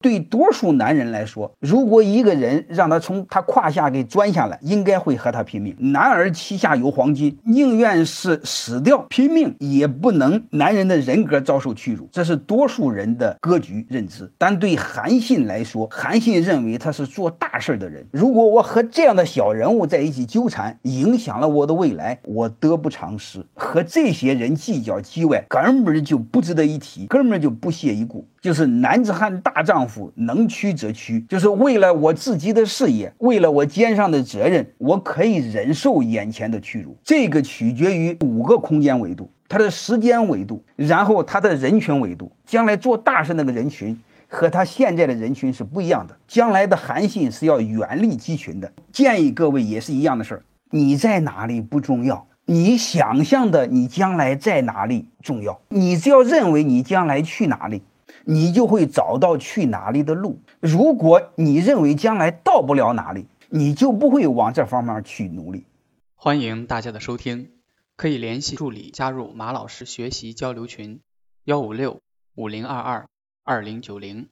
对多数男人来说，如果一个人让他从他胯下给钻下来，应该会和他拼命。男儿膝下有黄金，宁愿是死掉拼命，也不能男人的人格遭受屈辱。这是多数人的格局认知。但对韩信来说，韩信认为他是做大事的人。如果我和这样的小人物在一起纠缠，影响了我的未来，我得不偿失。和这些人计较叽歪，根本就不值得一提，根本就不屑一顾。就是男子汉大丈夫，能屈则屈。就是为了我自己的事业，为了我肩上的责任，我可以忍受眼前的屈辱。这个取决于五个空间维度：他的时间维度，然后他的人群维度。将来做大事那个人群和他现在的人群是不一样的。将来的韩信是要远离鸡群的。建议各位也是一样的事儿。你在哪里不重要，你想象的你将来在哪里重要。你只要认为你将来去哪里。你就会找到去哪里的路。如果你认为将来到不了哪里，你就不会往这方面去努力。欢迎大家的收听，可以联系助理加入马老师学习交流群：幺五六五零二二二零九零。